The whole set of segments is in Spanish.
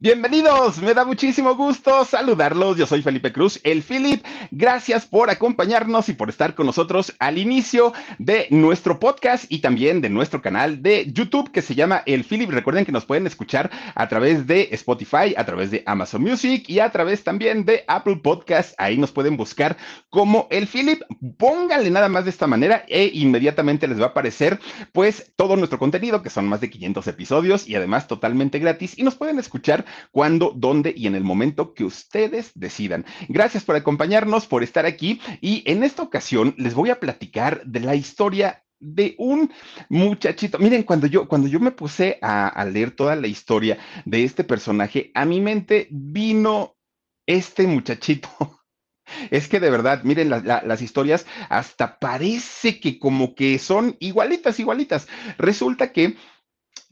Bienvenidos, me da muchísimo gusto saludarlos. Yo soy Felipe Cruz, el Philip. Gracias por acompañarnos y por estar con nosotros al inicio de nuestro podcast y también de nuestro canal de YouTube que se llama El Philip. Recuerden que nos pueden escuchar a través de Spotify, a través de Amazon Music y a través también de Apple Podcast. Ahí nos pueden buscar como El Philip. Pónganle nada más de esta manera e inmediatamente les va a aparecer pues todo nuestro contenido que son más de 500 episodios y además totalmente gratis y nos pueden escuchar cuándo, dónde y en el momento que ustedes decidan. Gracias por acompañarnos, por estar aquí y en esta ocasión les voy a platicar de la historia de un muchachito. Miren, cuando yo, cuando yo me puse a, leer toda la historia de este personaje, a mi mente vino este muchachito. Es que de verdad, miren las historias, hasta parece que como que son igualitas, igualitas. Resulta que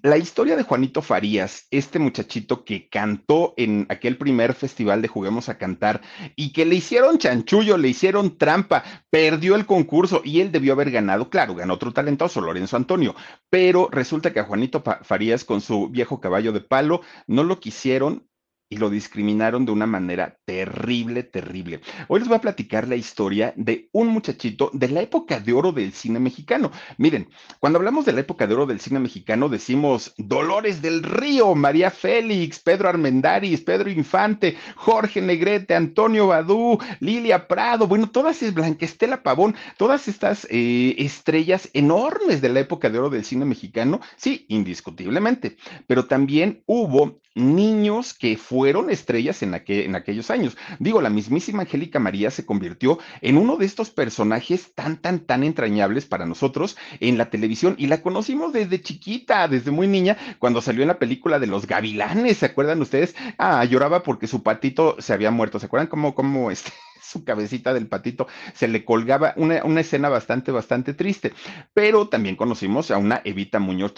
la historia de Juanito Farías, este muchachito que cantó en aquel primer festival de Juguemos a Cantar y que le hicieron chanchullo, le hicieron trampa, perdió el concurso y él debió haber ganado, claro, ganó otro talentoso, Lorenzo Antonio, pero resulta que a Juanito Farías con su viejo caballo de palo no lo quisieron y lo discriminaron de una manera terrible, terrible. Hoy les voy a platicar la historia de un muchachito de la época de oro del cine mexicano. Miren, cuando hablamos de la época de oro del cine mexicano, decimos Dolores del Río, María Félix, Pedro Armendáriz, Pedro Infante, Jorge Negrete, Antonio Badú, Lilia Prado, bueno, todas es Blanquestela Pavón, todas estas eh, estrellas enormes de la época de oro del cine mexicano, sí, indiscutiblemente, pero también hubo niños que fueron estrellas en, en, aquellos años. Digo, la mismísima Angélica María se convirtió en uno de estos personajes tan, tan, tan entrañables para nosotros en la televisión y la conocimos desde chiquita, desde muy niña, cuando salió en la película de los gavilanes, ¿se acuerdan ustedes? Ah, lloraba porque su patito se había muerto, ¿se acuerdan cómo, cómo este? Su cabecita del patito se le colgaba una, una, escena bastante, bastante triste. Pero también conocimos a una Evita Muñoz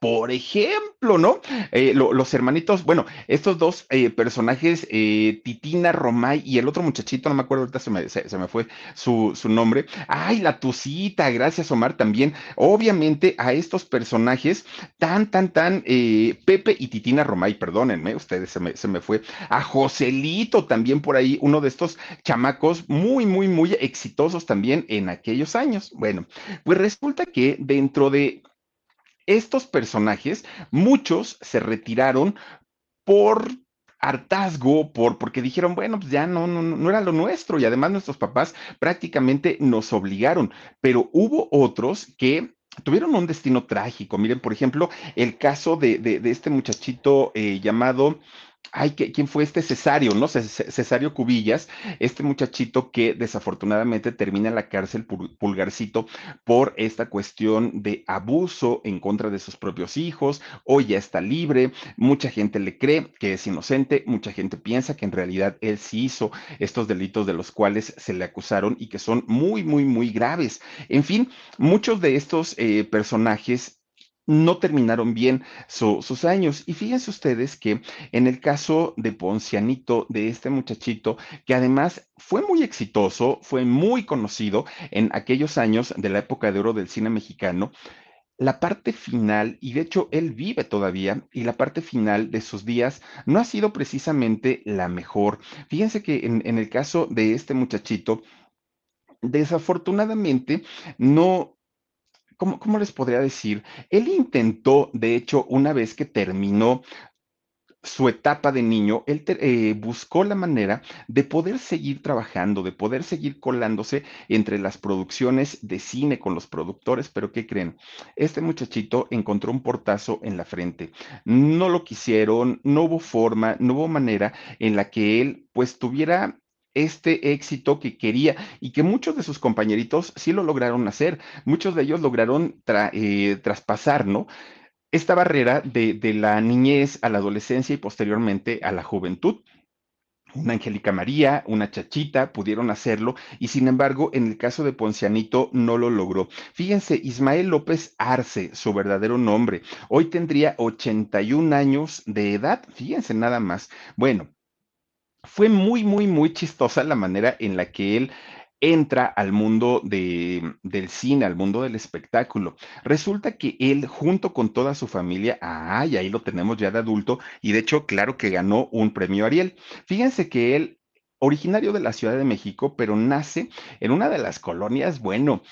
por ejemplo, ¿no? Eh, los hermanitos, bueno, estos dos eh, personajes, eh, Titina Romay y el otro muchachito, no me acuerdo, ahorita se me, se, me fue su, su, nombre. Ay, la Tucita, gracias Omar también. Obviamente a estos personajes tan, tan, tan, Pepe y Titina Romay, perdónenme, ustedes se me, se me fue. A Joselito también por ahí, uno de estos muy, muy, muy exitosos también en aquellos años. Bueno, pues resulta que dentro de estos personajes, muchos se retiraron por hartazgo por porque dijeron, bueno, pues ya no, no, no era lo nuestro y además nuestros papás prácticamente nos obligaron, pero hubo otros que tuvieron un destino trágico. Miren, por ejemplo, el caso de, de, este muchachito eh, llamado ay, ¿quién fue este Cesario, no? Cesario Cubillas, este muchachito que desafortunadamente termina en la cárcel pulgarcito por esta cuestión de abuso en contra de sus propios hijos, hoy ya está libre, mucha gente le cree que es inocente, mucha gente piensa que en realidad él sí hizo estos delitos de los cuales se le acusaron y que son muy, muy, muy graves. En fin, muchos de estos eh, personajes no terminaron bien sus años. Y fíjense ustedes que en el caso de Poncianito, de este muchachito, que además fue muy exitoso, fue muy conocido en aquellos años de la época de oro del cine mexicano, la parte final, y de hecho él vive todavía, y la parte final de sus días no ha sido precisamente la mejor. Fíjense que en, en el caso de este muchachito, desafortunadamente no ¿cómo, ¿cómo, les podría decir? Él intentó, de hecho, una vez que terminó su etapa de niño, él eh, buscó la manera de poder seguir trabajando, de poder seguir colándose entre las producciones de cine con los productores, pero ¿qué creen? Este muchachito encontró un portazo en la frente. No lo quisieron, no hubo forma, no hubo manera en la que él pues tuviera este éxito que quería y que muchos de sus compañeritos sí lo lograron hacer, muchos de ellos lograron eh, traspasar, ¿no? esta barrera de, la niñez a la adolescencia y posteriormente a la juventud. Una Angélica María, una Chachita pudieron hacerlo y sin embargo en el caso de Poncianito no lo logró. Fíjense, Ismael López Arce, su verdadero nombre, hoy tendría 81 años de edad, fíjense nada más. Bueno, fue muy, muy, muy chistosa la manera en la que él entra al mundo de, del cine, al mundo del espectáculo. Resulta que él, junto con toda su familia, ah, ahí lo tenemos ya de adulto, y de hecho, claro que ganó un premio Ariel. Fíjense que él originario de la Ciudad de México, pero nace en una de las colonias, bueno,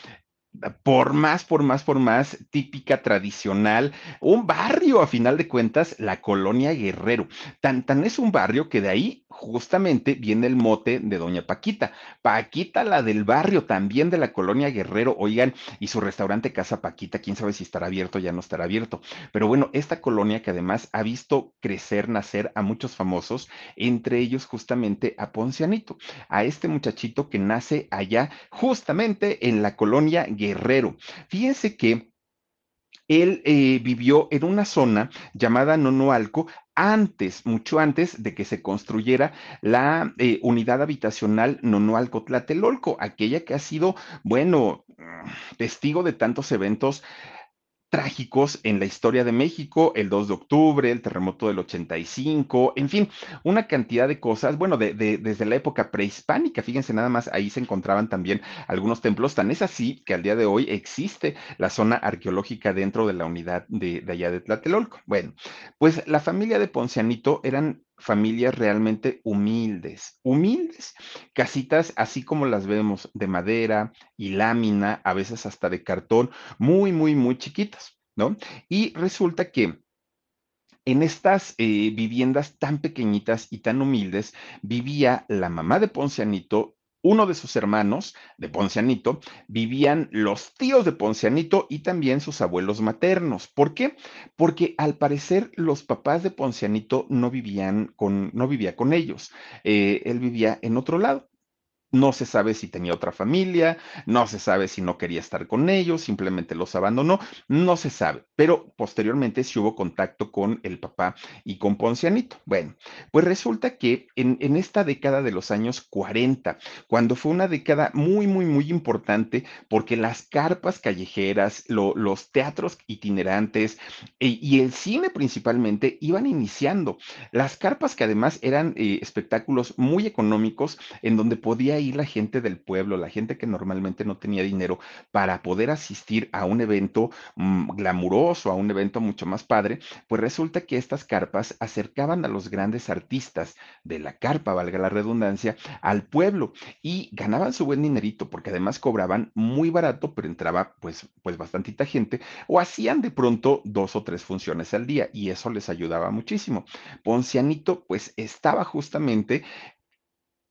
por más, por más, por más típica, tradicional, un barrio a final de cuentas, la colonia Guerrero. Tan, tan es un barrio que de ahí justamente viene el mote de Doña Paquita. Paquita, la del barrio, también de la colonia Guerrero, oigan, y su restaurante Casa Paquita, quién sabe si estará abierto ya no estará abierto. Pero bueno, esta colonia que además ha visto crecer, nacer a muchos famosos, entre ellos justamente a Poncianito, a este muchachito que nace allá justamente en la colonia Guerrero. Fíjense que él eh, vivió en una zona llamada Nonoalco antes, mucho antes de que se construyera la eh, unidad habitacional Nonoalco Tlatelolco, aquella que ha sido, bueno, testigo de tantos eventos trágicos en la historia de México, el 2 de octubre, el terremoto del 85, en fin, una cantidad de cosas, bueno, de, desde la época prehispánica, fíjense nada más, ahí se encontraban también algunos templos, tan es así que al día de hoy existe la zona arqueológica dentro de la unidad de, de allá de Tlatelolco. Bueno, pues la familia de Poncianito eran familias realmente humildes, humildes, casitas así como las vemos de madera y lámina, a veces hasta de cartón, muy, muy, muy chiquitas, ¿no? Y resulta que en estas eh, viviendas tan pequeñitas y tan humildes vivía la mamá de Poncianito uno de sus hermanos de Poncianito vivían los tíos de Poncianito y también sus abuelos maternos. ¿Por qué? Porque al parecer los papás de Poncianito no vivían con, no vivía con ellos. Eh, él vivía en otro lado. No se sabe si tenía otra familia, no se sabe si no quería estar con ellos, simplemente los abandonó, no se sabe, pero posteriormente sí hubo contacto con el papá y con Poncianito. Bueno, pues resulta que en, esta década de los años 40, cuando fue una década muy, muy, muy importante, porque las carpas callejeras, los teatros itinerantes y el cine principalmente iban iniciando. Las carpas que además eran eh, espectáculos muy económicos en donde podía ir la gente del pueblo, la gente que normalmente no tenía dinero para poder asistir a un evento mm, glamuroso, a un evento mucho más padre, pues resulta que estas carpas acercaban a los grandes artistas de la carpa, valga la redundancia, al pueblo y ganaban su buen dinerito porque además cobraban muy barato, pero entraba pues, pues bastantita gente o hacían de pronto dos o tres funciones al día y eso les ayudaba muchísimo. Poncianito pues estaba justamente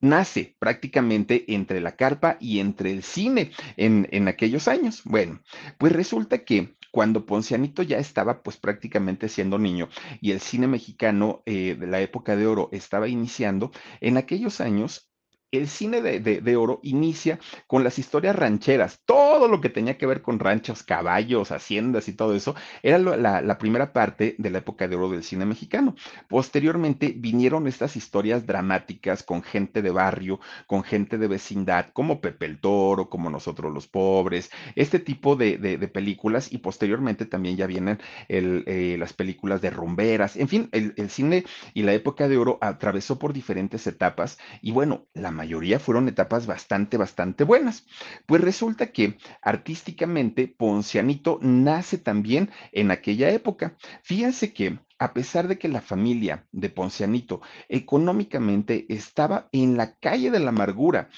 nace prácticamente entre la carpa y entre el cine en, aquellos años. Bueno, pues resulta que cuando Poncianito ya estaba pues prácticamente siendo niño y el cine mexicano eh, de la época de oro estaba iniciando, en aquellos años el cine de, oro inicia con las historias rancheras. Todo lo que tenía que ver con ranchos, caballos, haciendas y todo eso, era la, primera parte de la época de oro del cine mexicano. Posteriormente vinieron estas historias dramáticas con gente de barrio, con gente de vecindad, como Pepe el Toro, como Nosotros los Pobres, este tipo de, películas. Y posteriormente también ya vienen eh, las películas de rumberas. En fin, el, el cine y la época de oro atravesó por diferentes etapas. Y bueno, la mayoría fueron etapas bastante, bastante buenas. Pues resulta que artísticamente Poncianito nace también en aquella época. Fíjense que a pesar de que la familia de Poncianito económicamente estaba en la calle de la amargura,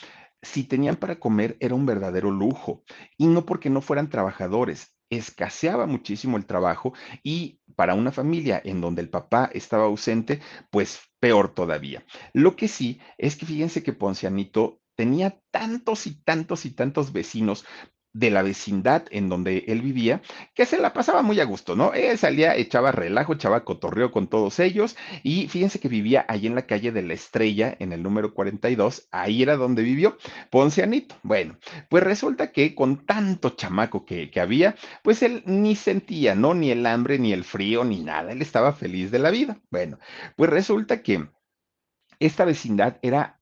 si tenían para comer era un verdadero lujo, y no porque no fueran trabajadores, escaseaba muchísimo el trabajo y para una familia en donde el papá estaba ausente, pues peor todavía. Lo que sí es que fíjense que Poncianito tenía tantos y tantos y tantos vecinos de la vecindad en donde él vivía, que se la pasaba muy a gusto, ¿no? Él salía, echaba relajo, echaba cotorreo con todos ellos y fíjense que vivía ahí en la calle de la Estrella, en el número 42, ahí era donde vivió Poncianito. Bueno, pues resulta que con tanto chamaco que, que había, pues él ni sentía, ¿no? Ni el hambre, ni el frío, ni nada, él estaba feliz de la vida. Bueno, pues resulta que esta vecindad era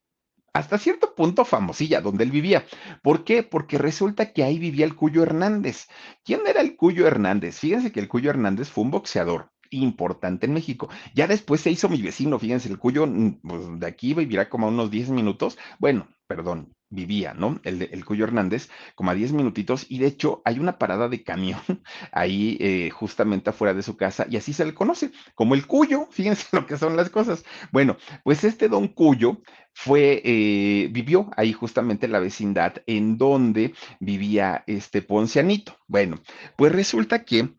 hasta cierto punto famosilla donde él vivía. ¿Por qué? Porque resulta que ahí vivía el Cuyo Hernández. ¿Quién era el Cuyo Hernández? Fíjense que el Cuyo Hernández fue un boxeador importante en México. Ya después se hizo mi vecino, fíjense, el Cuyo mm, pues, de aquí vivirá como a unos 10 minutos. Bueno, perdón, vivía, ¿no? El, el Cuyo Hernández, como a 10 minutitos, y de hecho hay una parada de camión ahí eh, justamente afuera de su casa, y así se le conoce, como el Cuyo, fíjense lo que son las cosas. Bueno, pues este don Cuyo fue, eh, vivió ahí justamente en la vecindad en donde vivía este Poncianito. Bueno, pues resulta que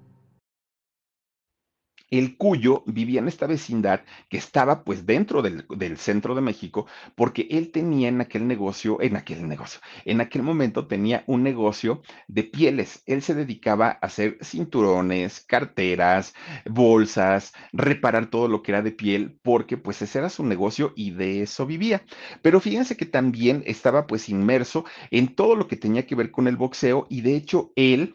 el Cuyo vivía en esta vecindad que estaba pues dentro del, centro de México, porque él tenía en aquel negocio, en aquel negocio, en aquel momento tenía un negocio de pieles. Él se dedicaba a hacer cinturones, carteras, bolsas, reparar todo lo que era de piel, porque pues ese era su negocio y de eso vivía. Pero fíjense que también estaba pues inmerso en todo lo que tenía que ver con el boxeo y de hecho él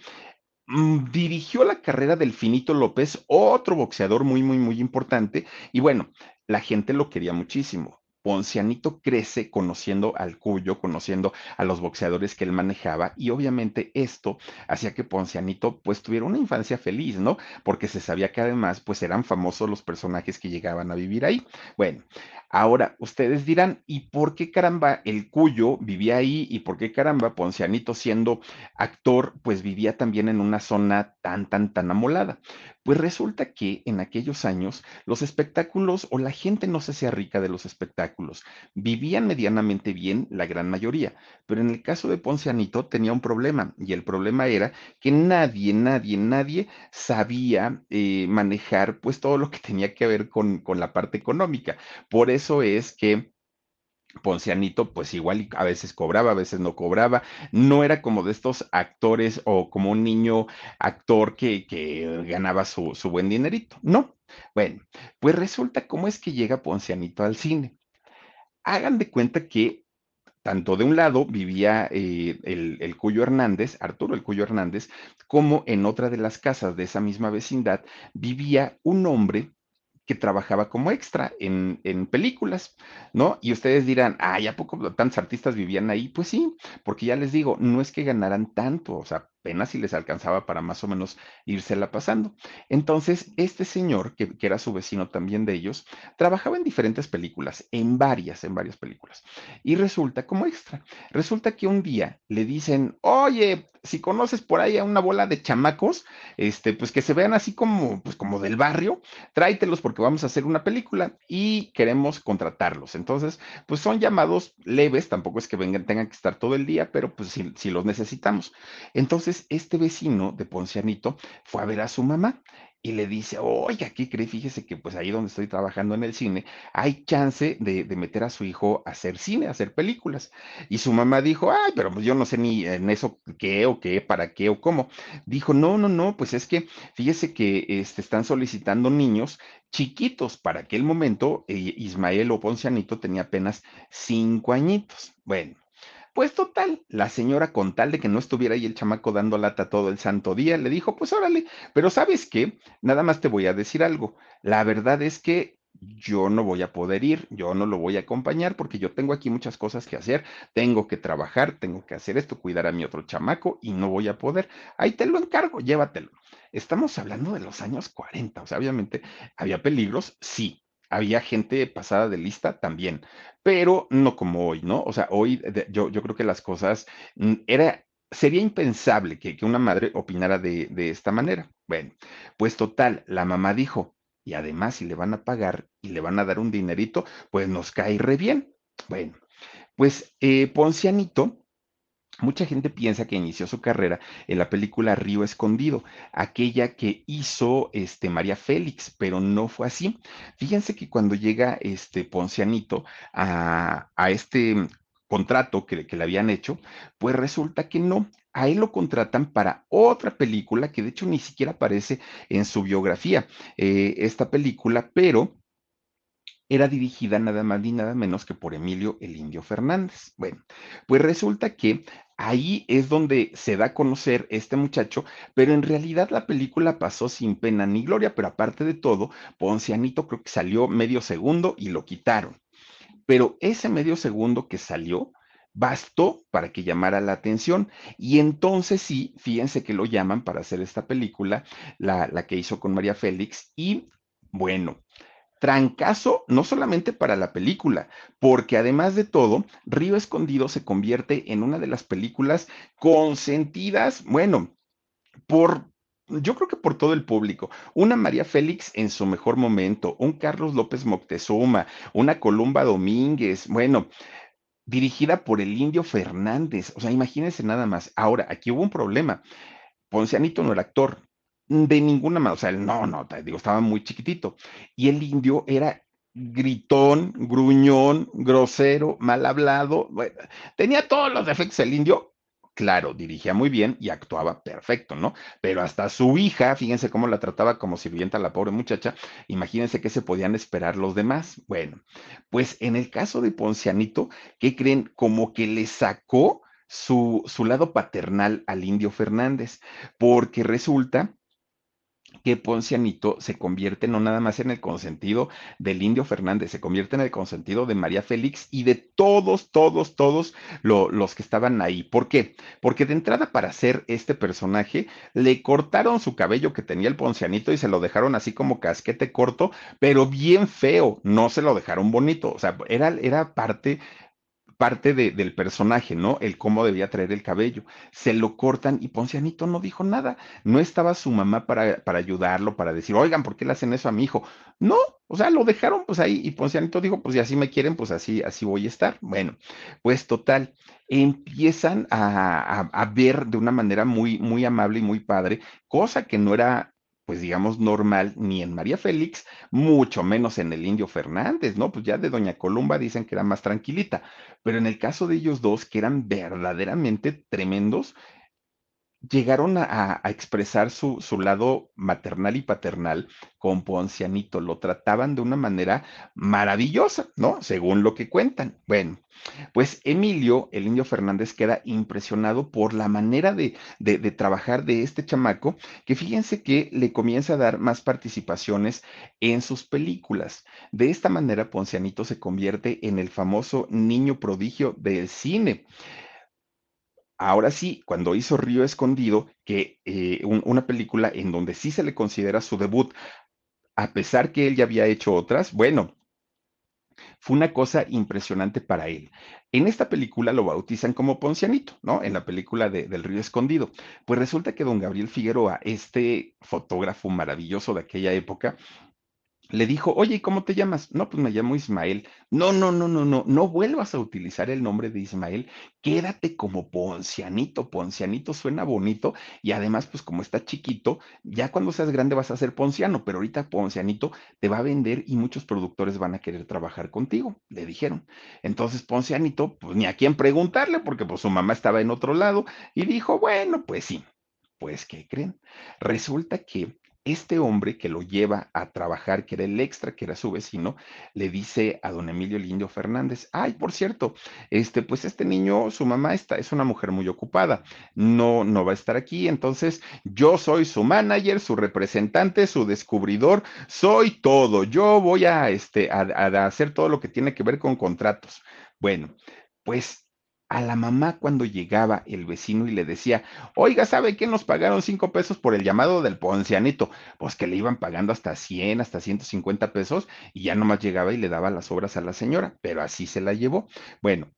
dirigió la carrera del Finito López, otro boxeador muy, muy, muy importante. Y bueno, la gente lo quería muchísimo. Poncianito crece conociendo al Cuyo, conociendo a los boxeadores que él manejaba y obviamente esto hacía que Poncianito pues tuviera una infancia feliz, ¿no? Porque se sabía que además pues eran famosos los personajes que llegaban a vivir ahí. Bueno, Ahora, ustedes dirán, ¿y por qué caramba el Cuyo vivía ahí? ¿Y por qué caramba Poncianito siendo actor, pues vivía también en una zona tan, tan, tan amolada? Pues resulta que en aquellos años los espectáculos o la gente no se hacía rica de los espectáculos, vivían medianamente bien la gran mayoría, pero en el caso de Poncianito tenía un problema y el problema era que nadie, nadie, nadie sabía eh, manejar pues todo lo que tenía que ver con, con la parte económica. Por eso es que Poncianito, pues igual a veces cobraba, a veces no cobraba, no era como de estos actores o como un niño actor que, que ganaba su, su, buen dinerito, no. Bueno, pues resulta cómo es que llega Poncianito al cine. Hagan de cuenta que tanto de un lado vivía eh, el, el, Cuyo Hernández, Arturo el Cuyo Hernández, como en otra de las casas de esa misma vecindad vivía un hombre que trabajaba como extra en, en, películas, ¿no? Y ustedes dirán, ay, ¿a poco tantos artistas vivían ahí? Pues sí, porque ya les digo, no es que ganaran tanto, o sea, apenas si les alcanzaba para más o menos írsela pasando. Entonces, este señor, que, era su vecino también de ellos, trabajaba en diferentes películas, en varias, en varias películas. Y resulta como extra, resulta que un día le dicen, oye, si conoces por ahí a una bola de chamacos, este, pues que se vean así como, pues como del barrio, tráetelos porque vamos a hacer una película y queremos contratarlos. Entonces, pues son llamados leves, tampoco es que vengan, tengan que estar todo el día, pero pues si, si los necesitamos. Entonces, este vecino de Poncianito fue a ver a su mamá y le dice, oiga, ¿qué cree? Fíjese que pues ahí donde estoy trabajando en el cine, hay chance de, meter a su hijo a hacer cine, a hacer películas. Y su mamá dijo, ay, pero pues yo no sé ni en eso qué o qué, para qué o cómo. Dijo, no, no, no, pues es que fíjese que este, están solicitando niños chiquitos. Para aquel momento, eh, Ismael o Poncianito tenía apenas cinco añitos. Bueno. Pues total, la señora con tal de que no estuviera ahí el chamaco dando lata todo el santo día, le dijo, pues órale, pero sabes qué, nada más te voy a decir algo. La verdad es que yo no voy a poder ir, yo no lo voy a acompañar porque yo tengo aquí muchas cosas que hacer, tengo que trabajar, tengo que hacer esto, cuidar a mi otro chamaco y no voy a poder. Ahí te lo encargo, llévatelo. Estamos hablando de los años 40, o sea, obviamente había peligros, sí, había gente pasada de lista también, pero no como hoy, ¿no? O sea, hoy yo, yo creo que las cosas mm, era, sería impensable que, que una madre opinara de, de esta manera. Bueno, pues total, la mamá dijo, y además si le van a pagar y le van a dar un dinerito, pues nos cae re bien. Bueno, pues eh, Poncianito Mucha gente piensa que inició su carrera en la película Río Escondido, aquella que hizo este, María Félix, pero no fue así. Fíjense que cuando llega este Poncianito a, este contrato que, le habían hecho, pues resulta que no. A él lo contratan para otra película que de hecho ni siquiera aparece en su biografía, eh, esta película, pero era dirigida nada más ni nada menos que por Emilio el Indio Fernández. Bueno, pues resulta que ahí es donde se da a conocer este muchacho, pero en realidad la película pasó sin pena ni gloria, pero aparte de todo, Poncianito creo que salió medio segundo y lo quitaron. Pero ese medio segundo que salió bastó para que llamara la atención. Y entonces sí, fíjense que lo llaman para hacer esta película, la, la que hizo con María Félix, y bueno, trancazo no solamente para la película, porque además de todo, Río Escondido se convierte en una de las películas consentidas, bueno, por yo creo que por todo el público. Una María Félix en su mejor momento, un Carlos López Moctezuma, una Columba Domínguez, bueno, dirigida por el Indio Fernández. O sea, imagínense nada más. Ahora, aquí hubo un problema. Poncianito no era actor, de ninguna manera, o sea, no, no, te digo, estaba muy chiquitito. Y el indio era gritón, gruñón, grosero, mal hablado, bueno, tenía todos los defectos el indio. Claro, dirigía muy bien y actuaba perfecto, ¿no? Pero hasta su hija, fíjense cómo la trataba como sirvienta la pobre muchacha, imagínense qué se podían esperar los demás. Bueno, pues en el caso de Poncianito, ¿qué creen? Como que le sacó su, su lado paternal al indio Fernández, porque resulta que Poncianito se convierte no nada más en el consentido del Indio Fernández, se convierte en el consentido de María Félix y de todos, todos, todos los que estaban ahí. ¿Por qué? Porque de entrada para hacer este personaje le cortaron su cabello que tenía el Poncianito y se lo dejaron así como casquete corto, pero bien feo, no se lo dejaron bonito, o sea, era, era parte parte del personaje, ¿no? El cómo debía traer el cabello. Se lo cortan y Poncianito no dijo nada. No estaba su mamá para, para ayudarlo, para decir, oigan, ¿por qué le hacen eso a mi hijo? No, o sea, lo dejaron pues ahí y Poncianito dijo, pues si así me quieren, pues así, así voy a estar. Bueno, pues total, empiezan a, a ver de una manera muy, muy amable y muy padre, cosa que no era pues digamos, normal ni en María Félix, mucho menos en el Indio Fernández, ¿no? Pues ya de Doña Columba dicen que era más tranquilita, pero en el caso de ellos dos, que eran verdaderamente tremendos, llegaron a, expresar su, lado maternal y paternal con Poncianito, lo trataban de una manera maravillosa, ¿no? Según lo que cuentan. Bueno, pues Emilio, el indio Fernández, queda impresionado por la manera de, de, de trabajar de este chamaco, que fíjense que le comienza a dar más participaciones en sus películas. De esta manera, Poncianito se convierte en el famoso niño prodigio del cine. Ahora sí, cuando hizo Río Escondido, que eh, una película en donde sí se le considera su debut, a pesar que él ya había hecho otras, bueno, fue una cosa impresionante para él. En esta película lo bautizan como Poncianito, ¿no? En la película de, del Río Escondido. Pues resulta que don Gabriel Figueroa, este fotógrafo maravilloso de aquella época, le dijo, oye, ¿y cómo te llamas? No, pues me llamo Ismael. No, no, no, no, no, no vuelvas a utilizar el nombre de Ismael, quédate como Poncianito. Poncianito suena bonito y además, pues como está chiquito, ya cuando seas grande vas a ser Ponciano, pero ahorita Poncianito te va a vender y muchos productores van a querer trabajar contigo, le dijeron. Entonces Poncianito, pues ni a quién preguntarle, porque pues su mamá estaba en otro lado y dijo, bueno, pues sí. Pues, ¿qué creen? Resulta que este hombre que lo lleva a trabajar, que era el extra, que era su vecino, le dice a don Emilio Lindio Fernández, ay, por cierto, este, pues este niño, su mamá está, es una mujer muy ocupada, no, no va a estar aquí, entonces yo soy su manager, su representante, su descubridor, soy todo, yo voy a, este, a, a hacer todo lo que tiene que ver con contratos. Bueno, pues a la mamá cuando llegaba el vecino y le decía, oiga, ¿sabe qué nos pagaron cinco pesos por el llamado del poncianito? Pues que le iban pagando hasta 100, hasta 150 pesos y ya nomás llegaba y le daba las obras a la señora, pero así se la llevó. Bueno,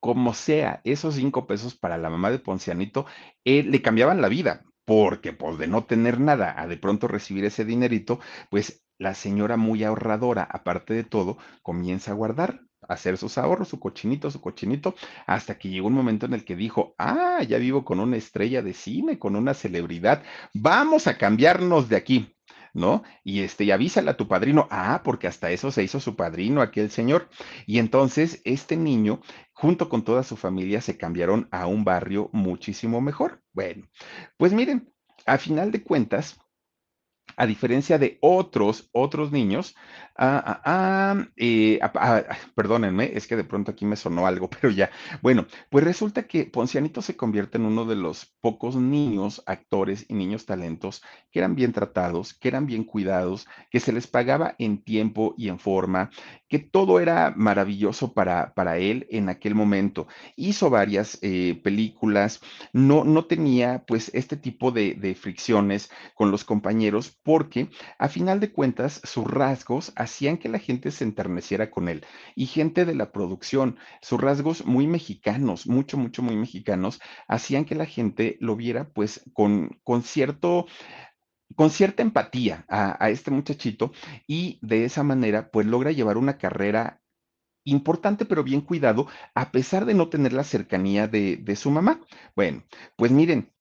como sea, esos cinco pesos para la mamá de Poncianito eh, le cambiaban la vida, porque pues de no tener nada a de pronto recibir ese dinerito, pues la señora muy ahorradora, aparte de todo, comienza a guardar hacer sus ahorros, su cochinito, su cochinito, hasta que llegó un momento en el que dijo, ah, ya vivo con una estrella de cine, con una celebridad, vamos a cambiarnos de aquí. ¿no? Y este, y avísale a tu padrino, ah, porque hasta eso se hizo su padrino, aquel señor. Y entonces este niño, junto con toda su familia, se cambiaron a un barrio muchísimo mejor. Bueno, pues miren, a final de cuentas, a diferencia de otros, otros niños, ah, ah, ah, eh, perdónenme, es que de pronto aquí me sonó algo, pero ya. Bueno, pues resulta que Poncianito se convierte en uno de los pocos niños, actores y niños talentos que eran bien tratados, que eran bien cuidados, que se les pagaba en tiempo y en forma, que todo era maravilloso para, para él en aquel momento. Hizo varias eh, películas, no, no tenía pues este tipo de, fricciones con los compañeros porque a final de cuentas sus rasgos hacían que la gente se enterneciera con él y gente de la producción, sus rasgos muy mexicanos, mucho, mucho, muy mexicanos, hacían que la gente lo viera pues con, con cierto con cierta empatía a, este muchachito y de esa manera pues logra llevar una carrera importante pero bien cuidado a pesar de no tener la cercanía de, de su mamá. Bueno, pues miren,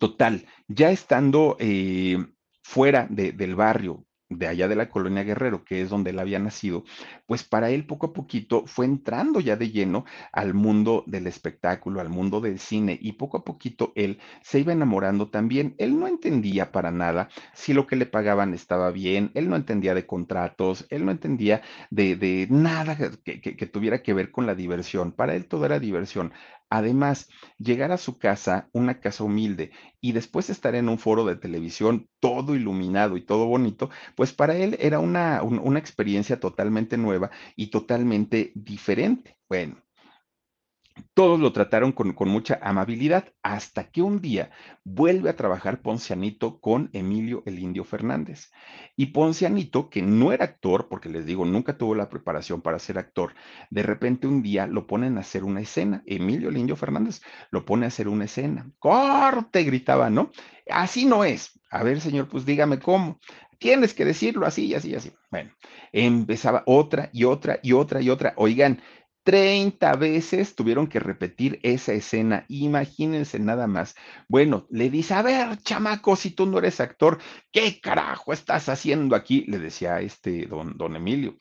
Total, ya estando eh, fuera de, del barrio, de allá de la colonia Guerrero, que es donde él había nacido, pues para él poco a poquito fue entrando ya de lleno al mundo del espectáculo, al mundo del cine, y poco a poquito él se iba enamorando también. Él no entendía para nada si lo que le pagaban estaba bien, él no entendía de contratos, él no entendía de, de nada que, que, que tuviera que ver con la diversión. Para él todo era diversión. Además, llegar a su casa, una casa humilde, y después estar en un foro de televisión todo iluminado y todo bonito, pues para él era una, una experiencia totalmente nueva y totalmente diferente. Bueno, todos lo trataron con, mucha amabilidad hasta que un día vuelve a trabajar Poncianito con Emilio el Indio Fernández. Y Poncianito, que no era actor, porque les digo, nunca tuvo la preparación para ser actor, de repente un día lo ponen a hacer una escena. Emilio el Indio Fernández lo pone a hacer una escena. ¡Corte! gritaba, ¿no? Así no es. A ver, señor, pues dígame cómo tienes que decirlo así y así y así. Bueno, empezaba otra y otra y otra y otra. Oigan, 30 veces tuvieron que repetir esa escena. Imagínense nada más. Bueno, le dice, a ver, chamaco, si tú no eres actor, ¿qué carajo estás haciendo aquí? Le decía este don, don Emilio.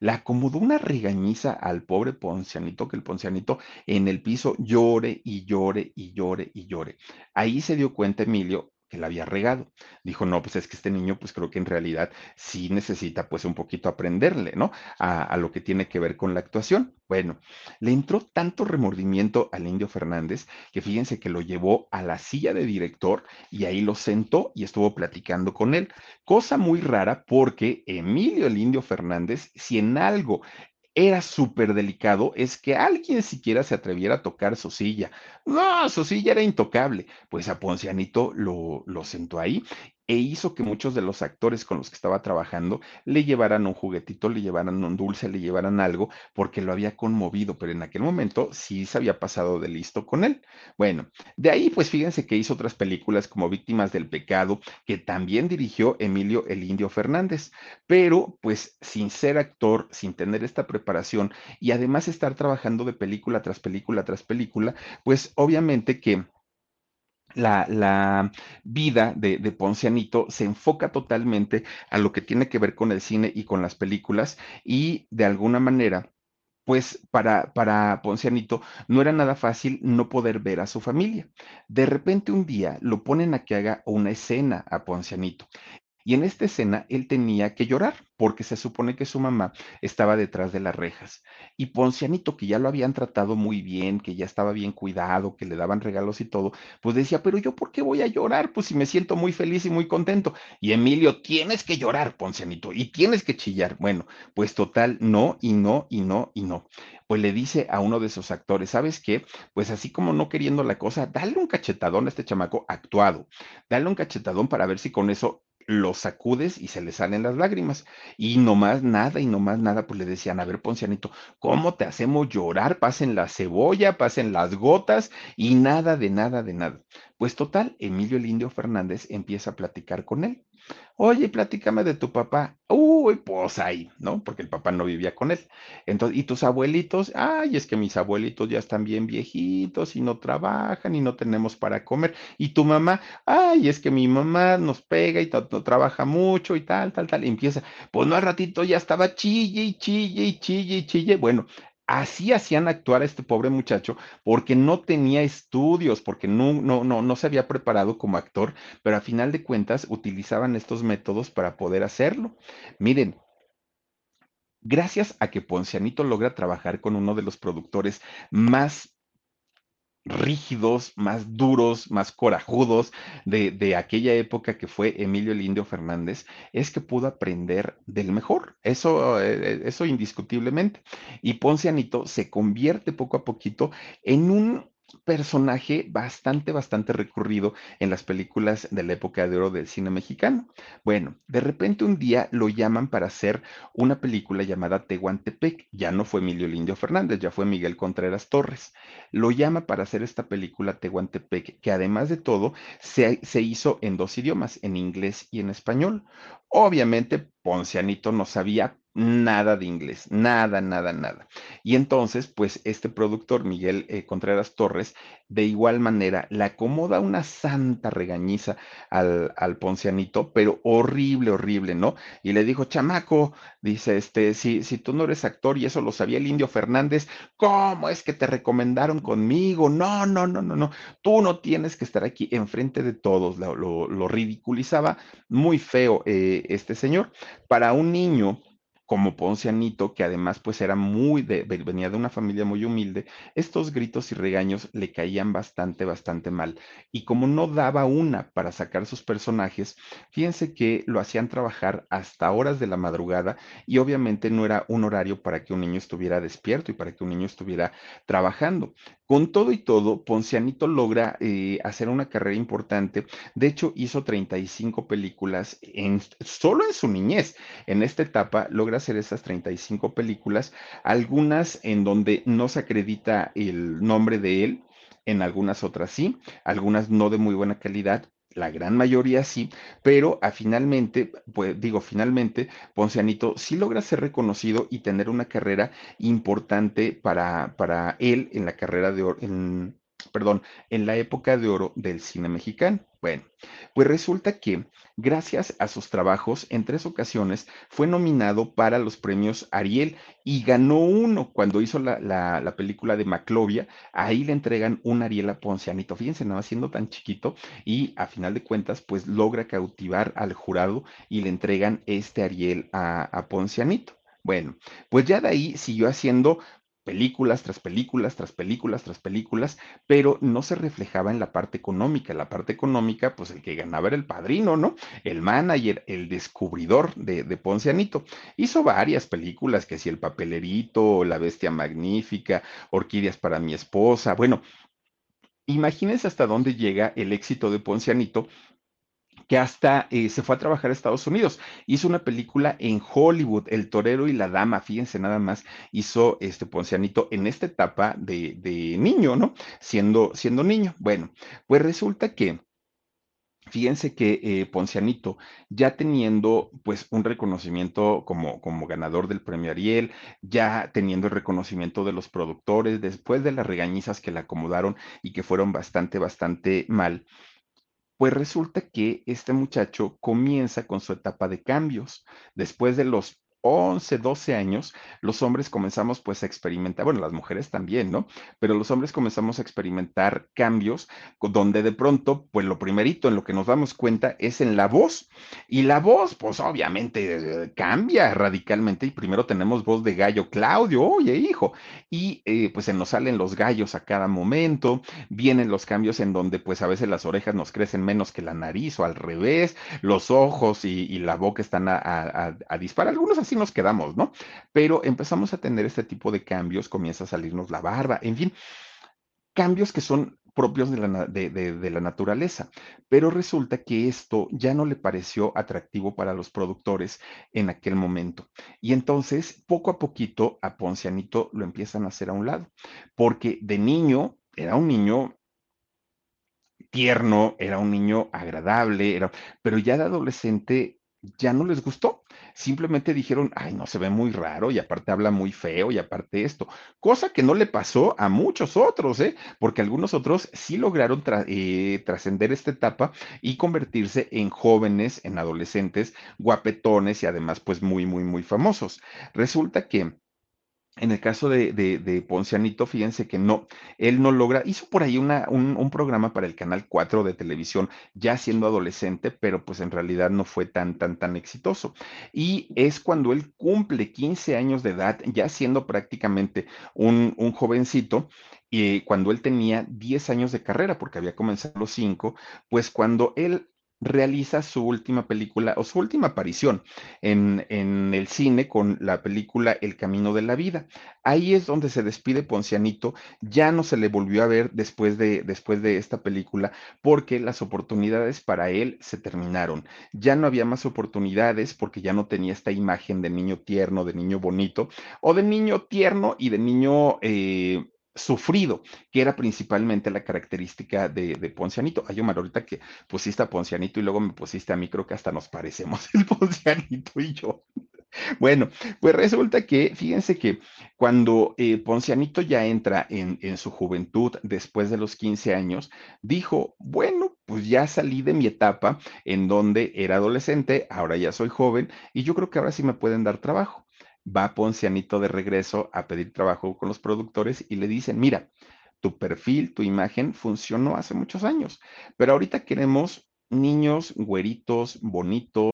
Le acomodó una regañiza al pobre Poncianito, que el Poncianito en el piso llore y llore y llore y llore. Ahí se dio cuenta Emilio que la había regado. Dijo, no, pues es que este niño, pues creo que en realidad sí necesita pues un poquito aprenderle, ¿no? A, a, lo que tiene que ver con la actuación. Bueno, le entró tanto remordimiento al indio Fernández que fíjense que lo llevó a la silla de director y ahí lo sentó y estuvo platicando con él. Cosa muy rara porque Emilio el indio Fernández, si en algo era súper delicado es que alguien siquiera se atreviera a tocar su silla. No, su silla era intocable. Pues a Poncianito lo, lo sentó ahí e hizo que muchos de los actores con los que estaba trabajando le llevaran un juguetito, le llevaran un dulce, le llevaran algo, porque lo había conmovido, pero en aquel momento sí se había pasado de listo con él. Bueno, de ahí pues fíjense que hizo otras películas como Víctimas del Pecado, que también dirigió Emilio el Indio Fernández, pero pues sin ser actor, sin tener esta preparación y además estar trabajando de película tras película tras película, pues obviamente que la, vida de, de, Poncianito se enfoca totalmente a lo que tiene que ver con el cine y con las películas y de alguna manera pues para, para Poncianito no era nada fácil no poder ver a su familia. De repente un día lo ponen a que haga una escena a Poncianito y en esta escena él tenía que llorar porque se supone que su mamá estaba detrás de las rejas. Y Poncianito, que ya lo habían tratado muy bien, que ya estaba bien cuidado, que le daban regalos y todo, pues decía, pero yo ¿por qué voy a llorar? Pues si me siento muy feliz y muy contento. Y Emilio, tienes que llorar, Poncianito, y tienes que chillar. Bueno, pues total, no, y no, y no, y no. Pues le dice a uno de sus actores, ¿sabes qué? Pues así como no queriendo la cosa, dale un cachetadón a este chamaco actuado, dale un cachetadón para ver si con eso lo sacudes y se le salen las lágrimas. Y no más nada, y no más nada, pues le decían, a ver, Poncianito, ¿cómo te hacemos llorar? Pasen la cebolla, pasen las gotas y nada de nada de nada. Pues total, Emilio el Fernández empieza a platicar con él. Oye, platícame de tu papá. Uy, pues ahí, ¿no? Porque el papá no vivía con él. Entonces, ¿y tus abuelitos? Ay, es que mis abuelitos ya están bien viejitos y no trabajan y no tenemos para comer. ¿Y tu mamá? Ay, es que mi mamá nos pega y no, trabaja mucho y tal, tal, tal. Y empieza, pues no al ratito ya estaba chille y chille y chille y chille. Bueno, Así hacían actuar a este pobre muchacho porque no tenía estudios, porque no, no, no, no se había preparado como actor, pero a final de cuentas utilizaban estos métodos para poder hacerlo. Miren, gracias a que Poncianito logra trabajar con uno de los productores más rígidos, más duros, más corajudos de, aquella época que fue Emilio el Indio Fernández, es que pudo aprender del mejor. Eso, eh, eso indiscutiblemente. Y Poncianito se convierte poco a poquito en un personaje bastante, bastante recurrido en las películas de la época de oro del cine mexicano. Bueno, de repente un día lo llaman para hacer una película llamada Tehuantepec. Ya no fue Emilio Lindio Fernández, ya fue Miguel Contreras Torres. Lo llama para hacer esta película Tehuantepec, que además de todo se, se hizo en dos idiomas, en inglés y en español. Obviamente, Poncianito no sabía nada de inglés, nada, nada, nada. Y entonces, pues este productor, Miguel eh, Contreras Torres, de igual manera le acomoda una santa regañiza al, al, poncianito, pero horrible, horrible, ¿no? Y le dijo, chamaco, dice, este, si, si tú no eres actor y eso lo sabía el indio Fernández, ¿cómo es que te recomendaron conmigo? No, no, no, no, no, tú no tienes que estar aquí enfrente de todos, lo, lo, ridiculizaba muy feo eh, este señor. Para un niño, como Poncianito, que además pues era muy de, venía de una familia muy humilde, estos gritos y regaños le caían bastante, bastante mal. Y como no daba una para sacar sus personajes, fíjense que lo hacían trabajar hasta horas de la madrugada y obviamente no era un horario para que un niño estuviera despierto y para que un niño estuviera trabajando. Con todo y todo, Poncianito logra eh, hacer una carrera importante. De hecho, hizo 35 películas en, solo en su niñez. En esta etapa logra hacer esas 35 películas, algunas en donde no se acredita el nombre de él, en algunas otras sí, algunas no de muy buena calidad, la gran mayoría sí, pero a finalmente, pues digo, finalmente, Poncianito sí logra ser reconocido y tener una carrera importante para, para él en la carrera de perdón, en la época de oro del cine mexicano. Bueno, pues resulta que gracias a sus trabajos en tres ocasiones fue nominado para los premios Ariel y ganó uno cuando hizo la, película de Maclovia. Ahí le entregan un Ariel a Poncianito. Fíjense, nada siendo tan chiquito y a final de cuentas pues logra cautivar al jurado y le entregan este Ariel a, a Poncianito. Bueno, pues ya de ahí siguió haciendo películas tras películas, tras películas, tras películas, pero no se reflejaba en la parte económica. La parte económica, pues el que ganaba era el padrino, ¿no? El manager, el descubridor de, de Poncianito. Hizo varias películas, que si El Papelerito, La Bestia Magnífica, Orquídeas para mi esposa. Bueno, imagínense hasta dónde llega el éxito de Poncianito que hasta eh, se fue a trabajar a Estados Unidos. Hizo una película en Hollywood, El Torero y la Dama, fíjense nada más, hizo este Poncianito en esta etapa de, de niño, ¿no? Siendo, siendo niño. Bueno, pues resulta que Fíjense que eh, Poncianito, ya teniendo pues un reconocimiento como, como ganador del premio Ariel, ya teniendo el reconocimiento de los productores, después de las regañizas que le acomodaron y que fueron bastante, bastante mal, pues resulta que este muchacho comienza con su etapa de cambios. Después de los 11, 12 años, los hombres comenzamos pues a experimentar, bueno, las mujeres también, ¿no? Pero los hombres comenzamos a experimentar cambios donde de pronto, pues lo primerito en lo que nos damos cuenta es en la voz. Y la voz, pues obviamente cambia radicalmente y primero tenemos voz de gallo Claudio, oye hijo, y eh, pues se nos salen los gallos a cada momento, vienen los cambios en donde pues a veces las orejas nos crecen menos que la nariz o al revés, los ojos y, la boca están a disparar, algunos así nos quedamos, ¿no? Pero empezamos a tener este tipo de cambios, comienza a salirnos la barba, en fin, cambios que son propios de la, naturaleza. Pero resulta que esto ya no le pareció atractivo para los productores en aquel momento. Y entonces, poco a poquito, a Poncianito lo empiezan a hacer a un lado, porque de niño era un niño tierno, era un niño agradable, era, pero ya de adolescente ya no les gustó. Simplemente dijeron, ay, no se ve muy raro y aparte habla muy feo y aparte esto. Cosa que no le pasó a muchos otros, ¿eh? Porque algunos otros sí lograron eh, trascender esta etapa y convertirse en jóvenes, en adolescentes, guapetones y además pues muy, muy, muy famosos. Resulta que en el caso de, Poncianito, fíjense que no, él no logra, hizo por ahí un, programa para el Canal 4 de televisión, ya siendo adolescente, pero pues en realidad no fue tan, tan, tan exitoso. Y es cuando él cumple 15 años de edad, ya siendo prácticamente un, un jovencito, y cuando él tenía 10 años de carrera, porque había comenzado los 5, pues cuando él realiza su última película o su última aparición en, en, el cine con la película El Camino de la Vida. Ahí es donde se despide Poncianito, ya no se le volvió a ver después de, después de esta película porque las oportunidades para él se terminaron. Ya no había más oportunidades porque ya no tenía esta imagen de niño tierno, de niño bonito o de niño tierno y de niño... Eh, sufrido, que era principalmente la característica de, Poncianito. Ay, Omar, ahorita que pusiste a Poncianito y luego me pusiste a mí, creo que hasta nos parecemos el Poncianito y yo. Bueno, pues resulta que, fíjense que cuando eh, Poncianito ya entra en, en, su juventud, después de los 15 años, dijo, bueno, pues ya salí de mi etapa en donde era adolescente, ahora ya soy joven y yo creo que ahora sí me pueden dar trabajo va Poncianito de regreso a pedir trabajo con los productores y le dicen, mira, tu perfil, tu imagen funcionó hace muchos años, pero ahorita queremos niños güeritos, bonitos.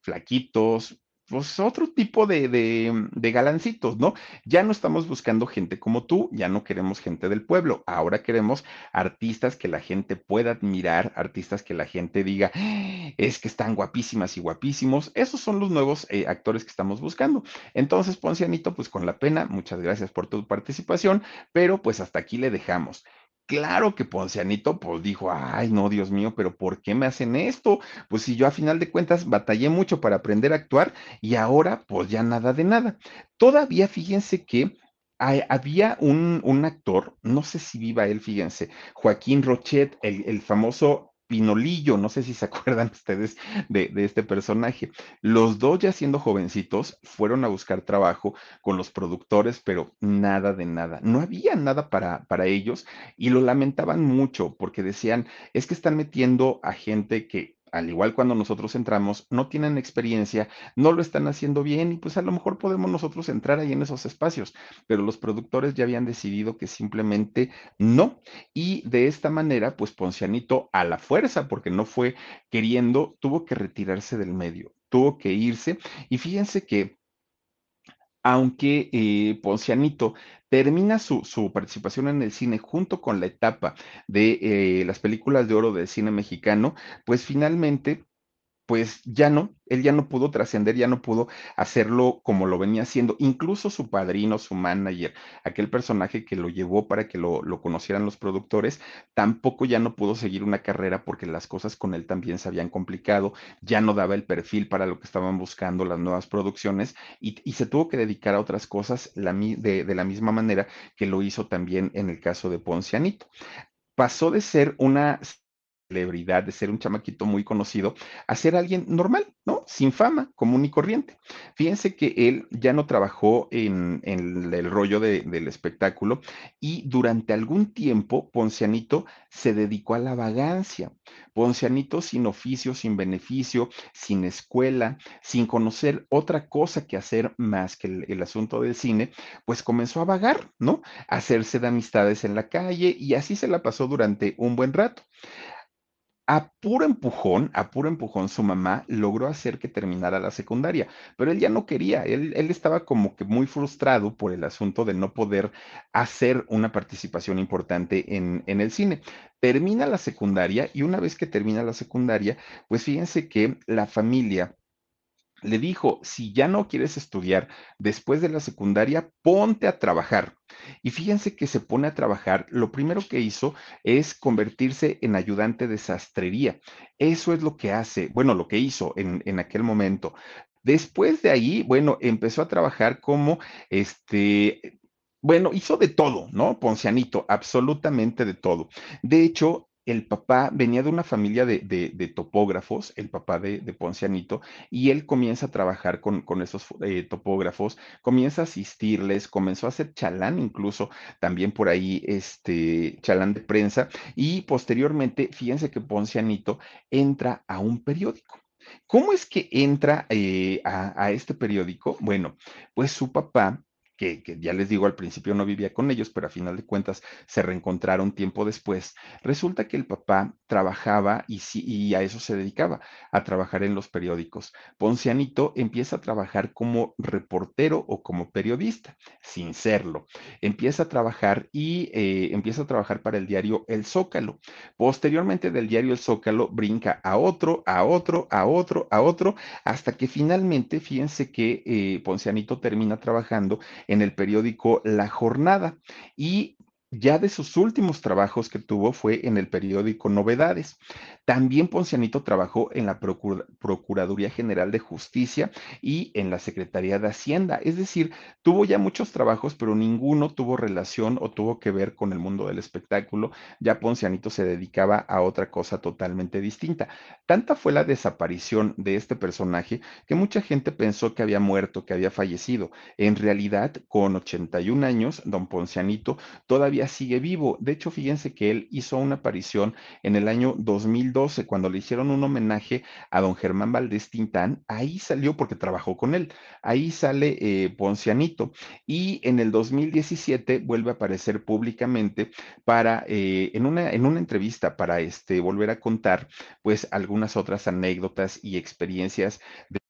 Flaquitos, pues otro tipo de, de, galancitos, ¿no? Ya no estamos buscando gente como tú, ya no queremos gente del pueblo, ahora queremos artistas que la gente pueda admirar, artistas que la gente diga, ¡Ah! es que están guapísimas y guapísimos. Esos son los nuevos eh, actores que estamos buscando. Entonces, Poncianito, pues con la pena, muchas gracias por tu participación, pero pues hasta aquí le dejamos. Claro que Poncianito pues dijo, ay no, Dios mío, pero ¿por qué me hacen esto? Pues si yo a final de cuentas batallé mucho para aprender a actuar y ahora pues ya nada de nada. Todavía fíjense que había un, un, actor, no sé si viva él, fíjense, Joaquín Rochet, el, el famoso Pinolillo, no sé si se acuerdan ustedes de, este personaje. Los dos ya siendo jovencitos fueron a buscar trabajo con los productores, pero nada de nada. No había nada para, para ellos y lo lamentaban mucho porque decían, es que están metiendo a gente que al igual cuando nosotros entramos, no tienen experiencia, no lo están haciendo bien y pues a lo mejor podemos nosotros entrar ahí en esos espacios, pero los productores ya habían decidido que simplemente no. Y de esta manera, pues Poncianito a la fuerza, porque no fue queriendo, tuvo que retirarse del medio, tuvo que irse. Y fíjense que aunque eh, Poncianito termina su, participación en el cine junto con la etapa de eh, las películas de oro del cine mexicano, pues finalmente pues ya no, él ya no pudo trascender, ya no pudo hacerlo como lo venía haciendo. Incluso su padrino, su manager, aquel personaje que lo llevó para que lo, conocieran los productores, tampoco ya no pudo seguir una carrera porque las cosas con él también se habían complicado, ya no daba el perfil para lo que estaban buscando las nuevas producciones y, se tuvo que dedicar a otras cosas la, de la misma manera que lo hizo también en el caso de Poncianito pasó de ser una celebridad, de ser un chamaquito muy conocido, a ser alguien normal, ¿no? Sin fama, común y corriente. Fíjense que él ya no trabajó en, el rollo del espectáculo y durante algún tiempo Poncianito se dedicó a la vagancia. Poncianito sin oficio, sin beneficio, sin escuela, sin conocer otra cosa que hacer más que el, el asunto del cine, pues comenzó a vagar, ¿no? A hacerse de amistades en la calle y así se la pasó durante un buen rato a puro empujón, a puro empujón, su mamá logró hacer que terminara la secundaria, pero él ya no quería, él, estaba como que muy frustrado por el asunto de no poder hacer una participación importante en, en el cine. Termina la secundaria y una vez que termina la secundaria, pues fíjense que la familia le dijo, si ya no quieres estudiar después de la secundaria, ponte a trabajar. Y fíjense que se pone a trabajar, lo primero que hizo es convertirse en ayudante de sastrería. Eso es lo que hace, bueno, lo que hizo en, en aquel momento. Después de ahí, bueno, empezó a trabajar como este, bueno, hizo de todo, ¿no? Poncianito, absolutamente de todo. De hecho, el papá venía de una familia de, topógrafos, el papá de, Poncianito, y él comienza a trabajar con, esos eh, topógrafos, comienza a asistirles, comenzó a hacer chalán incluso, también por ahí, este, chalán de prensa, y posteriormente, fíjense que Poncianito entra a un periódico. ¿Cómo es que entra eh, a, a este periódico? Bueno, pues su papá que, ya les digo, al principio no vivía con ellos, pero a final de cuentas se reencontraron tiempo después, resulta que el papá trabajaba y, y a eso se dedicaba, a trabajar en los periódicos. Poncianito empieza a trabajar como reportero o como periodista, sin serlo. Empieza a trabajar y eh, empieza a trabajar para el diario El Zócalo. Posteriormente del diario El Zócalo brinca a otro, a otro, a otro, a otro, hasta que finalmente, fíjense que eh, Poncianito termina trabajando en el periódico La Jornada y ya de sus últimos trabajos que tuvo fue en el periódico Novedades. También Poncianito trabajó en la Procuraduría General de Justicia y en la Secretaría de Hacienda. Es decir, tuvo ya muchos trabajos, pero ninguno tuvo relación o tuvo que ver con el mundo del espectáculo. Ya Poncianito se dedicaba a otra cosa totalmente distinta. Tanta fue la desaparición de este personaje que mucha gente pensó que había muerto, que había fallecido. En realidad, con 81 años, don Poncianito todavía sigue vivo. De hecho, fíjense que él hizo una aparición en el año 2012, cuando le hicieron un homenaje a don Germán Valdés Tintán. Ahí salió porque trabajó con él. Ahí sale eh, Poncianito. Y en el 2017 vuelve a aparecer públicamente para, eh, en, una, en una entrevista para este, volver a contar, pues, algunas otras anécdotas y experiencias de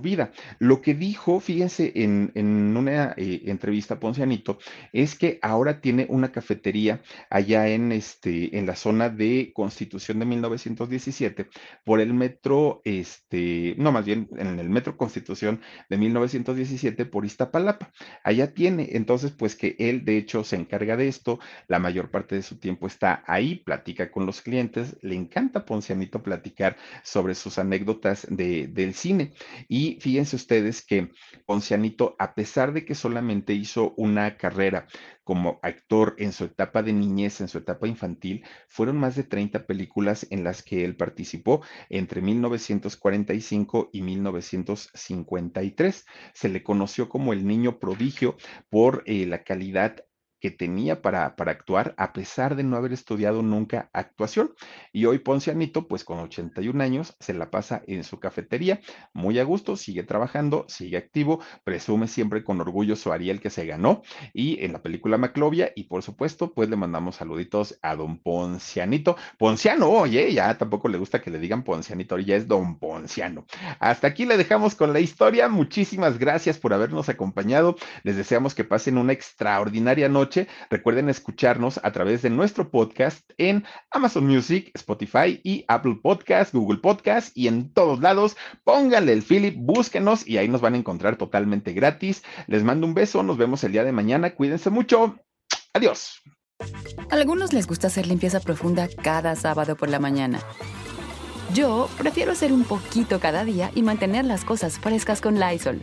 vida. Lo que dijo, fíjense, en, una eh, entrevista Poncianito, es que ahora tiene una cafetería allá en, este, en la zona de Constitución de 1917 por el metro, este, no, más bien en el metro Constitución de 1917 por Iztapalapa. Allá tiene, entonces, pues que él de hecho se encarga de esto, la mayor parte de su tiempo está ahí, platica con los clientes, le encanta Poncianito platicar sobre sus anécdotas de, del cine y y fíjense ustedes que Poncianito, a pesar de que solamente hizo una carrera como actor en su etapa de niñez, en su etapa infantil, fueron más de 30 películas en las que él participó entre 1945 y 1953. Se le conoció como el niño prodigio por eh, la calidad que tenía para, para actuar a pesar de no haber estudiado nunca actuación. Y hoy Poncianito, pues con 81 años, se la pasa en su cafetería, muy a gusto, sigue trabajando, sigue activo, presume siempre con orgullo su Ariel que se ganó y en la película Maclovia y por supuesto, pues le mandamos saluditos a don Poncianito. Ponciano, oye, ya tampoco le gusta que le digan Poncianito, ya es don Ponciano. Hasta aquí le dejamos con la historia. Muchísimas gracias por habernos acompañado. Les deseamos que pasen una extraordinaria noche Recuerden escucharnos a través de nuestro podcast en Amazon Music, Spotify y Apple Podcast, Google Podcast y en todos lados. Pónganle el Philip, búsquenos y ahí nos van a encontrar totalmente gratis. Les mando un beso, nos vemos el día de mañana. Cuídense mucho. Adiós. A algunos les gusta hacer limpieza profunda cada sábado por la mañana. Yo prefiero hacer un poquito cada día y mantener las cosas frescas con Lysol.